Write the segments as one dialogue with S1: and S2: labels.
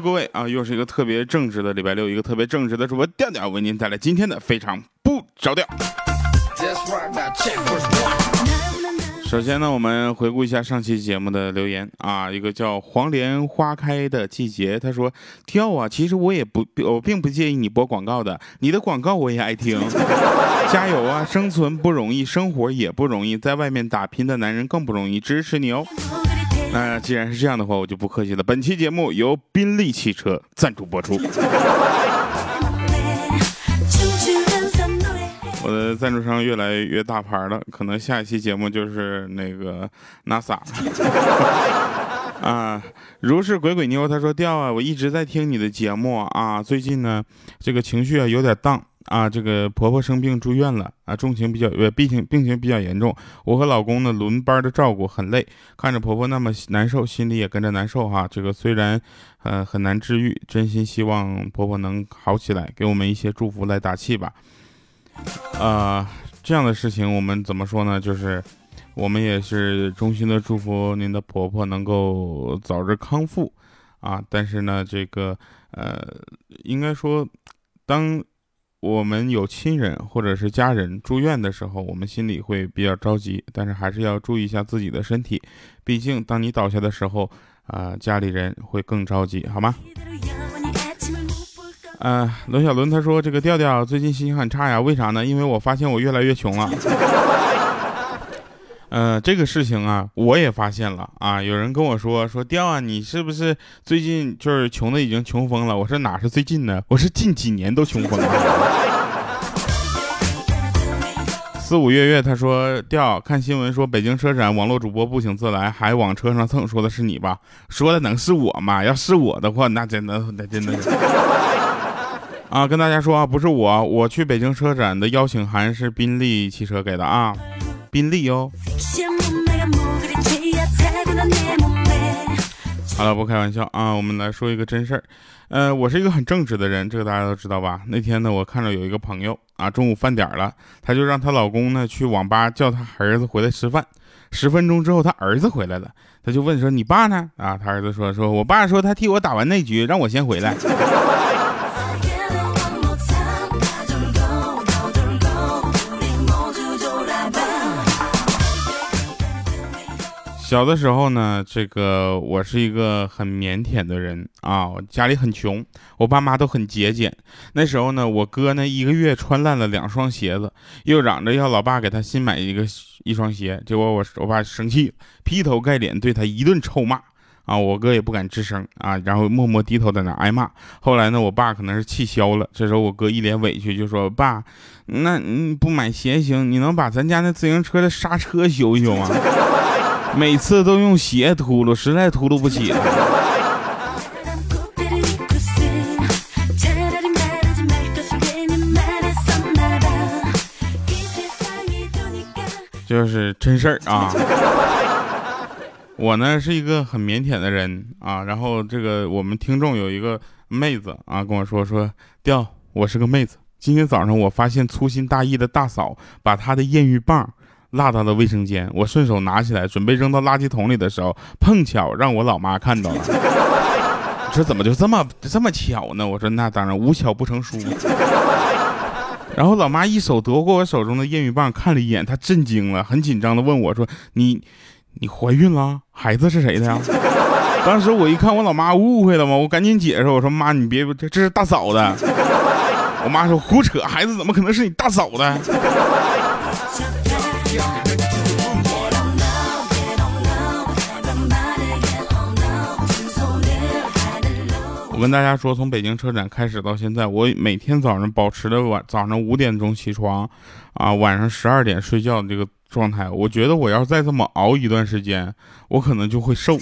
S1: 各位啊，又是一个特别正直的礼拜六，一个特别正直的主播调调为您带来今天的非常不着调。首先呢，我们回顾一下上期节目的留言啊，一个叫黄莲花开的季节，他说：跳啊，其实我也不，我并不介意你播广告的，你的广告我也爱听。加油啊，生存不容易，生活也不容易，在外面打拼的男人更不容易，支持你哦。那既然是这样的话，我就不客气了。本期节目由宾利汽车赞助播出。我的赞助商越来越大牌了，可能下一期节目就是那个 NASA 啊。如是鬼鬼妞，他说掉啊，我一直在听你的节目啊，最近呢这个情绪啊有点荡啊，这个婆婆生病住院了啊，重情比较呃病情病情比较严重，我和老公呢轮班的照顾很累，看着婆婆那么难受，心里也跟着难受哈。这个虽然呃很难治愈，真心希望婆婆能好起来，给我们一些祝福来打气吧。啊，这样的事情我们怎么说呢？就是我们也是衷心的祝福您的婆婆能够早日康复啊。但是呢，这个呃，应该说，当我们有亲人或者是家人住院的时候，我们心里会比较着急，但是还是要注意一下自己的身体。毕竟，当你倒下的时候，啊，家里人会更着急，好吗？呃，罗小伦他说这个调调最近心情很差呀，为啥呢？因为我发现我越来越穷了。嗯，这个事情啊，我也发现了啊。有人跟我说说调啊，你是不是最近就是穷的已经穷疯了？我说哪是最近呢？我是近几年都穷疯了。四五月月他说调看新闻说北京车展网络主播不请自来，还往车上蹭，说的是你吧？说的能是我吗？要是我的话，那真的那真的。啊，跟大家说啊，不是我，我去北京车展的邀请函是宾利汽车给的啊，宾利哦。好了，不开玩笑啊，我们来说一个真事儿。呃，我是一个很正直的人，这个大家都知道吧？那天呢，我看到有一个朋友啊，中午饭点了，她就让她老公呢去网吧叫她儿子回来吃饭。十分钟之后，她儿子回来了，她就问说：“你爸呢？”啊，她儿子说：“说我爸说他替我打完那局，让我先回来。”小的时候呢，这个我是一个很腼腆的人啊，家里很穷，我爸妈都很节俭。那时候呢，我哥呢一个月穿烂了两双鞋子，又嚷着要老爸给他新买一个一双鞋，结果我我爸生气，劈头盖脸对他一顿臭骂啊，我哥也不敢吱声啊，然后默默低头在那挨骂。后来呢，我爸可能是气消了，这时候我哥一脸委屈就说：“爸，那你不买鞋行，你能把咱家那自行车的刹车修一修吗？”每次都用鞋秃噜，实在秃噜不起了。就是真事儿啊！我呢是一个很腼腆的人啊，然后这个我们听众有一个妹子啊跟我说说，调，我是个妹子。今天早上我发现粗心大意的大嫂把她的验孕棒。落到了卫生间，我顺手拿起来准备扔到垃圾桶里的时候，碰巧让我老妈看到了。我说怎么就这么这么巧呢？我说那当然无巧不成书。然后老妈一手夺过我手中的验孕棒，看了一眼，她震惊了，很紧张的问我说：“你你怀孕了？孩子是谁的呀？” 当时我一看我老妈误会了吗？我赶紧解释，我说妈你别这这是大嫂的。我妈说胡扯，孩子怎么可能是你大嫂的？我跟大家说，从北京车展开始到现在，我每天早上保持着晚早上五点钟起床，啊，晚上十二点睡觉的这个状态。我觉得我要再这么熬一段时间，我可能就会瘦。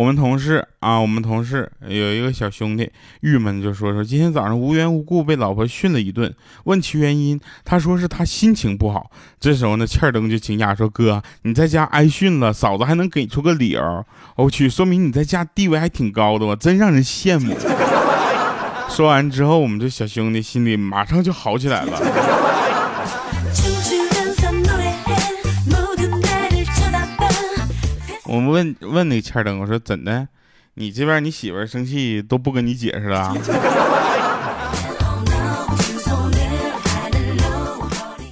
S1: 我们同事啊，我们同事有一个小兄弟，郁闷就说说今天早上无缘无故被老婆训了一顿，问其原因，他说是他心情不好。这时候呢，欠儿登就惊讶说：“哥，你在家挨训了，嫂子还能给出个理由？我去，说明你在家地位还挺高的吧？真让人羡慕。”说完之后，我们这小兄弟心里马上就好起来了。我们问问那个欠灯，我说怎的？你这边你媳妇生气都不跟你解释了？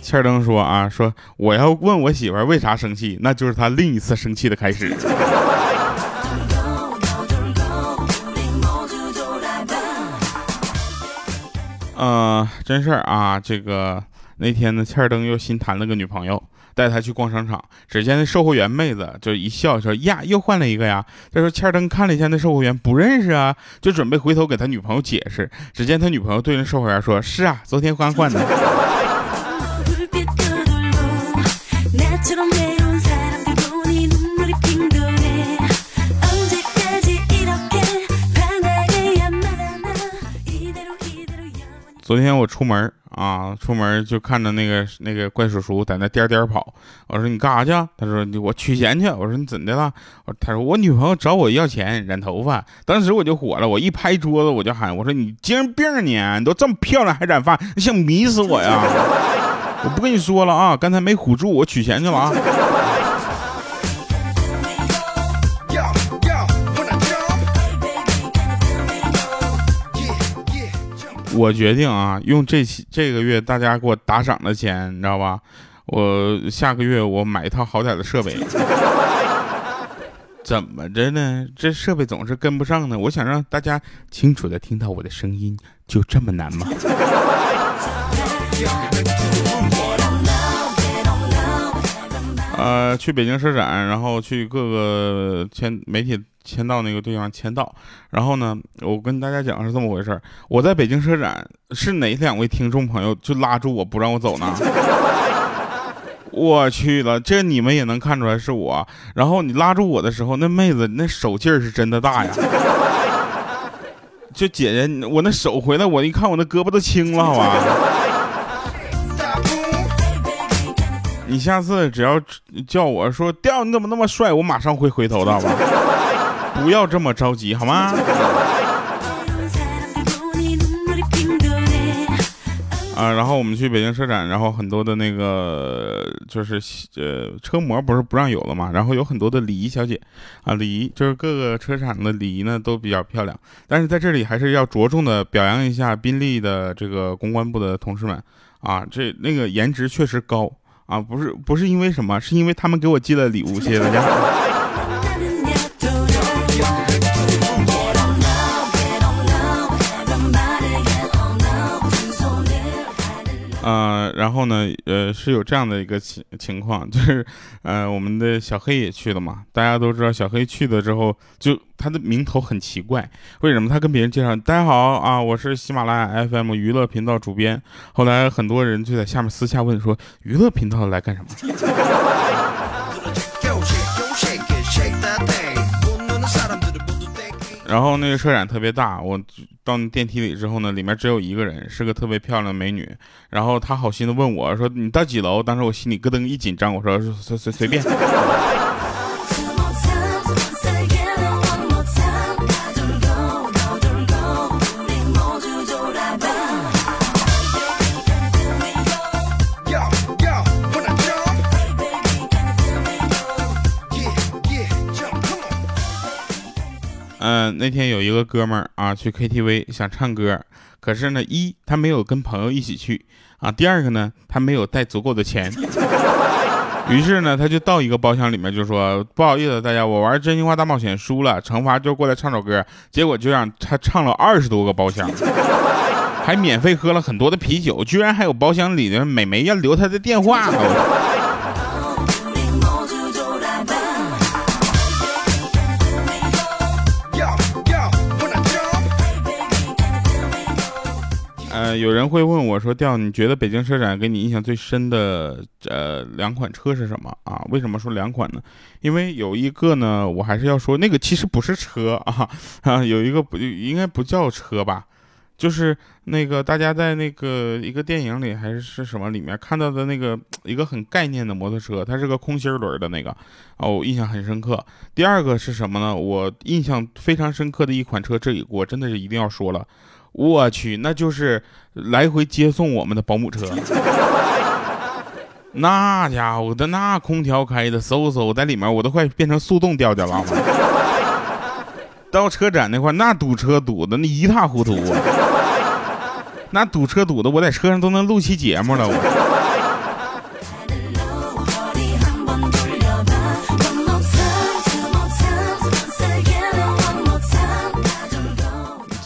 S1: 欠灯说啊，说我要问我媳妇为啥生气，那就是她另一次生气的开始。呃，真事儿啊，这个那天呢，欠灯又新谈了个女朋友，带他去逛商场，只见那售货员妹子就一笑说呀，又换了一个呀。他说欠灯看了一下那售货员，不认识啊，就准备回头给他女朋友解释。只见他女朋友对那售货员说：“是啊，昨天刚换的。”昨天我出门啊，出门就看着那个那个怪叔叔在那颠颠跑。我说你干啥去？他说我取钱去。我说你怎的了？他说我女朋友找我要钱染头发。当时我就火了，我一拍桌子我就喊，我说你精神病你？你都这么漂亮还染发，你想迷死我呀？我不跟你说了啊，刚才没唬住，我取钱去了啊。我决定啊，用这期这个月大家给我打赏的钱，你知道吧？我下个月我买一套好点的设备。怎么着呢？这设备总是跟不上呢。我想让大家清楚的听到我的声音，就这么难吗？呃，去北京车展，然后去各个签媒体。签到那个对象签到，然后呢，我跟大家讲是这么回事我在北京车展，是哪两位听众朋友就拉住我不让我走呢？我去了，这你们也能看出来是我。然后你拉住我的时候，那妹子那手劲儿是真的大呀。就姐姐，我那手回来，我一看我那胳膊都青了，好吧。你下次只要叫我说调你怎么那么帅，我马上会回头的，好吧。不要这么着急，好吗？啊，然后我们去北京车展，然后很多的那个就是呃车模不是不让有了嘛，然后有很多的礼仪小姐啊，礼仪就是各个车厂的礼仪呢都比较漂亮，但是在这里还是要着重的表扬一下宾利的这个公关部的同事们啊，这 那个颜值确实高啊，不是不是因为什么，是因为他们给我寄了礼物，谢谢大家。呃，然后呢，呃，是有这样的一个情情况，就是，呃，我们的小黑也去了嘛。大家都知道，小黑去了之后，就他的名头很奇怪，为什么？他跟别人介绍，大家好啊，我是喜马拉雅 FM 娱乐频道主编。后来很多人就在下面私下问说，娱乐频道来干什么？然后那个车展特别大，我到电梯里之后呢，里面只有一个人，是个特别漂亮的美女。然后她好心的问我说：“你到几楼？”当时我心里咯噔一紧张，我说：“随随随便。”那天有一个哥们儿啊，去 KTV 想唱歌，可是呢，一他没有跟朋友一起去啊，第二个呢，他没有带足够的钱，于是呢，他就到一个包厢里面就说：“不好意思，大家，我玩真心话大冒险输了，惩罚就过来唱首歌。”结果就让他唱了二十多个包厢，还免费喝了很多的啤酒，居然还有包厢里的美眉要留他的电话。有人会问我说：“调，你觉得北京车展给你印象最深的呃两款车是什么啊？为什么说两款呢？因为有一个呢，我还是要说那个其实不是车啊啊，有一个不应该不叫车吧？就是那个大家在那个一个电影里还是是什么里面看到的那个一个很概念的摩托车，它是个空心轮的那个哦，我印象很深刻。第二个是什么呢？我印象非常深刻的一款车，这里我真的是一定要说了。”我去，那就是来回接送我们的保姆车。那家伙的那空调开的嗖嗖，在里面我都快变成速冻调调了。到车展那块那堵车堵的那一塌糊涂啊，那堵车堵的我在车上都能录期节目了我。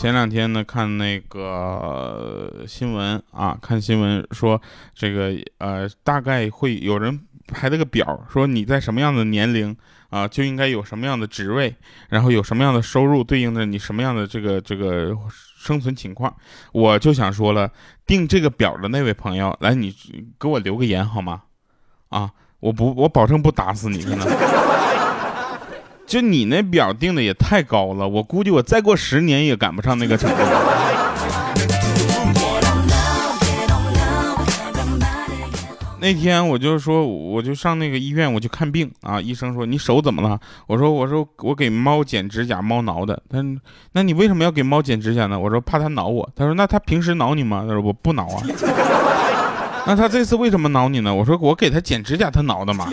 S1: 前两天呢，看那个新闻啊，看新闻说这个呃，大概会有人排了个表，说你在什么样的年龄啊，就应该有什么样的职位，然后有什么样的收入，对应着你什么样的这个这个生存情况。我就想说了，定这个表的那位朋友，来，你给我留个言好吗？啊，我不，我保证不打死你，真的。就你那表定的也太高了，我估计我再过十年也赶不上那个程度。那天我就说，我就上那个医院，我去看病啊。医生说你手怎么了？我说我说我给猫剪指甲，猫挠的。他那你为什么要给猫剪指甲呢？我说怕它挠我。他说那它平时挠你吗？他说我不挠啊。那他这次为什么挠你呢？我说我给它剪指甲，它挠的嘛。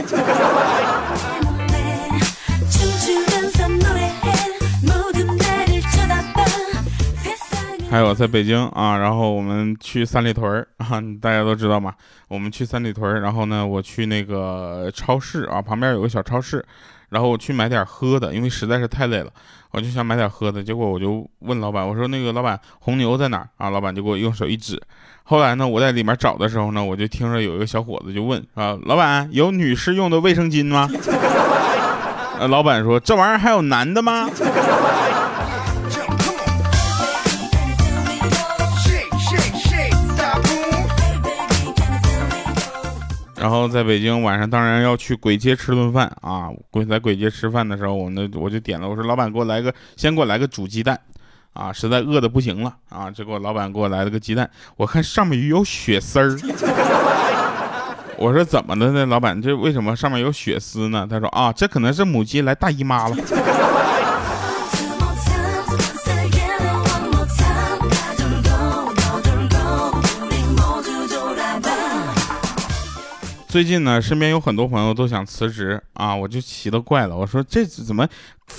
S1: 还有在北京啊，然后我们去三里屯儿 啊，大家都知道嘛。我们去三里屯，然后呢，我去那个超市啊，旁边有个小超市，然后我去买点喝的，因为实在是太累了，我就想买点喝的。结果我就问老板，我说那个老板红牛在哪儿啊？老板就给我用手一指。后来呢，我在里面找的时候呢，我就听着有一个小伙子就问啊，老板有女士用的卫生巾吗？呃，老板说这玩意儿还有男的吗？然后在北京晚上当然要去簋街吃顿饭啊！鬼在簋街吃饭的时候，我呢我就点了，我说老板给我来个，先给我来个煮鸡蛋，啊，实在饿的不行了啊！结果老板给我来了个鸡蛋，我看上面有血丝儿，我说怎么的呢？老板这为什么上面有血丝呢？他说啊，这可能是母鸡来大姨妈了。最近呢，身边有很多朋友都想辞职啊，我就奇了怪了。我说这怎么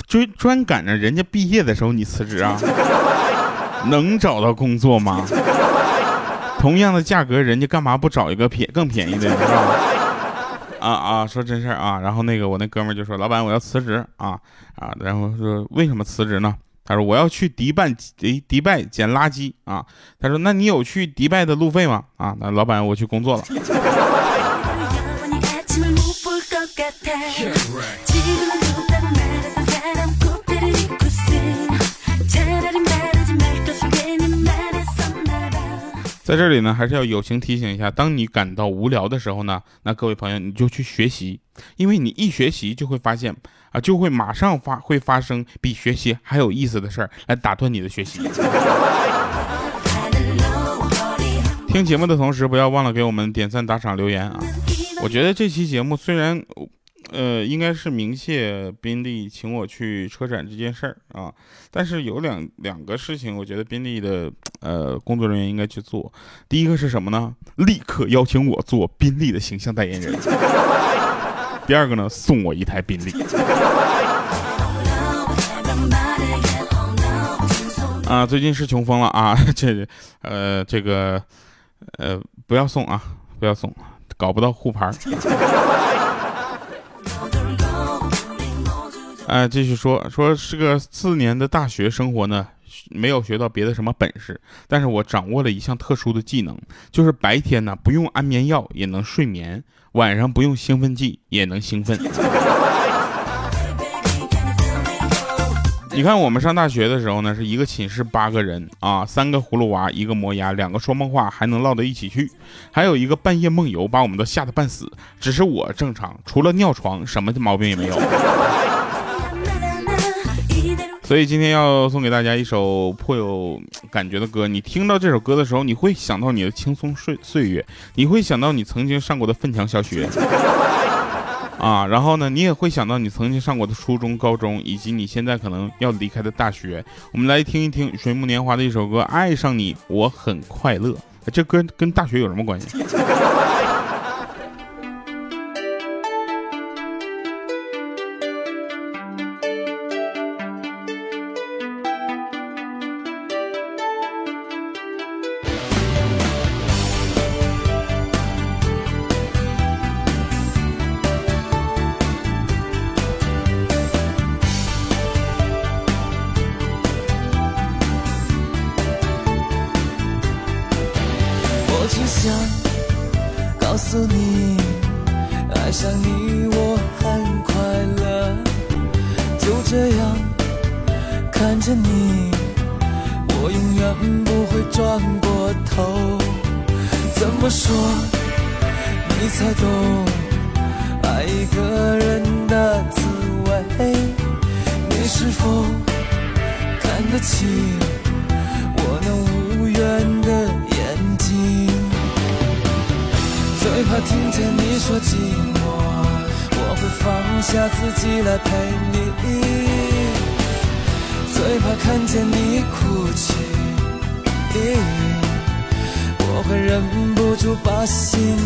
S1: 追专赶着人家毕业的时候你辞职啊？能找到工作吗？同样的价格，人家干嘛不找一个便更便宜的，是吧？啊啊，说真事儿啊。然后那个我那哥们就说：“老板，我要辞职啊啊！”然后说：“为什么辞职呢？”他说：“我要去迪拜迪迪拜捡垃圾啊。”他说：“那你有去迪拜的路费吗？”啊，那老板，我去工作了。在这里呢，还是要友情提醒一下：当你感到无聊的时候呢，那各位朋友你就去学习，因为你一学习就会发现啊，就会马上发会发生比学习还有意思的事儿来打断你的学习。听节目的同时，不要忘了给我们点赞、打赏、留言啊！我觉得这期节目虽然。呃，应该是明谢宾利请我去车展这件事儿啊，但是有两两个事情，我觉得宾利的呃工作人员应该去做。第一个是什么呢？立刻邀请我做宾利的形象代言人。第二个呢，送我一台宾利。啊，最近是穷疯了啊，这呃这个呃不要送啊，不要送，搞不到护牌。哎，继续说说是个四年的大学生活呢，没有学到别的什么本事，但是我掌握了一项特殊的技能，就是白天呢不用安眠药也能睡眠，晚上不用兴奋剂也能兴奋。你看我们上大学的时候呢，是一个寝室八个人啊，三个葫芦娃，一个磨牙，两个说梦话还能唠到一起去，还有一个半夜梦游，把我们都吓得半死。只是我正常，除了尿床，什么的毛病也没有。所以今天要送给大家一首颇有 感觉的歌。你听到这首歌的时候，你会想到你的轻松岁岁月，你会想到你曾经上过的奋强小学，啊，然后呢，你也会想到你曾经上过的初中、高中，以及你现在可能要离开的大学。我们来听一听水木年华的一首歌《爱上你我很快乐》。这歌跟大学有什么关系？
S2: 说你才懂爱一个人的滋味？你是否看得清把心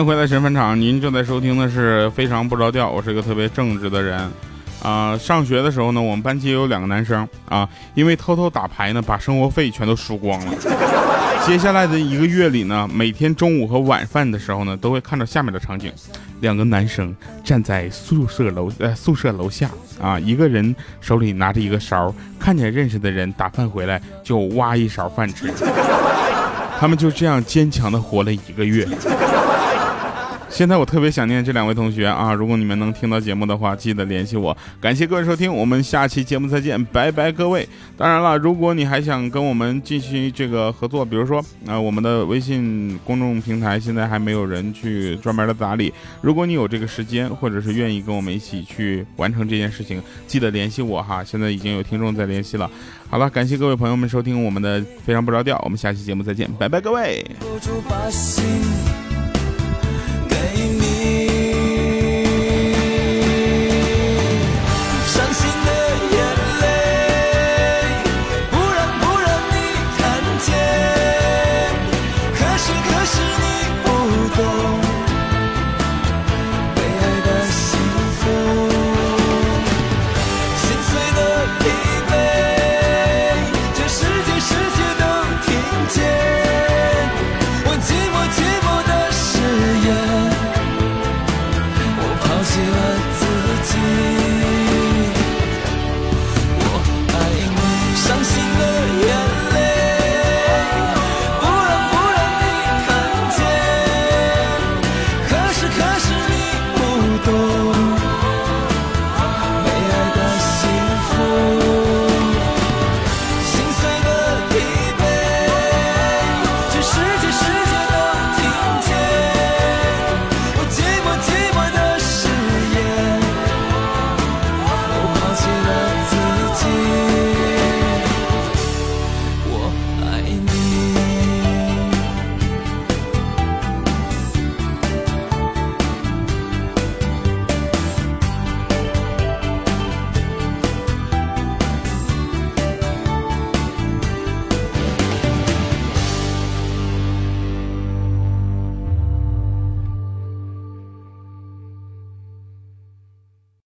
S1: 迎回来神饭场，您正在收听的是非常不着调，我是一个特别正直的人。啊、上学的时候呢，我们班级有两个男生啊，因为偷偷打牌呢，把生活费全都输光了。接下来的一个月里呢，每天中午和晚饭的时候呢，都会看到下面的场景：两个男生站在宿舍楼呃宿舍楼下啊，一个人手里拿着一个勺，看见认识的人打饭回来就挖一勺饭吃。他们就这样坚强的活了一个月。现在我特别想念这两位同学啊！如果你们能听到节目的话，记得联系我。感谢各位收听，我们下期节目再见，拜拜各位。当然了，如果你还想跟我们进行这个合作，比如说啊、呃我们的微信公众平台现在还没有人去专门的打理。如果你有这个时间，或者是愿意跟我们一起去完成这件事情，记得联系我哈。现在已经有听众在联系了。好了，感谢各位朋友们收听我们的非常不着调，我们下期节目再见，拜拜各位。
S2: 把心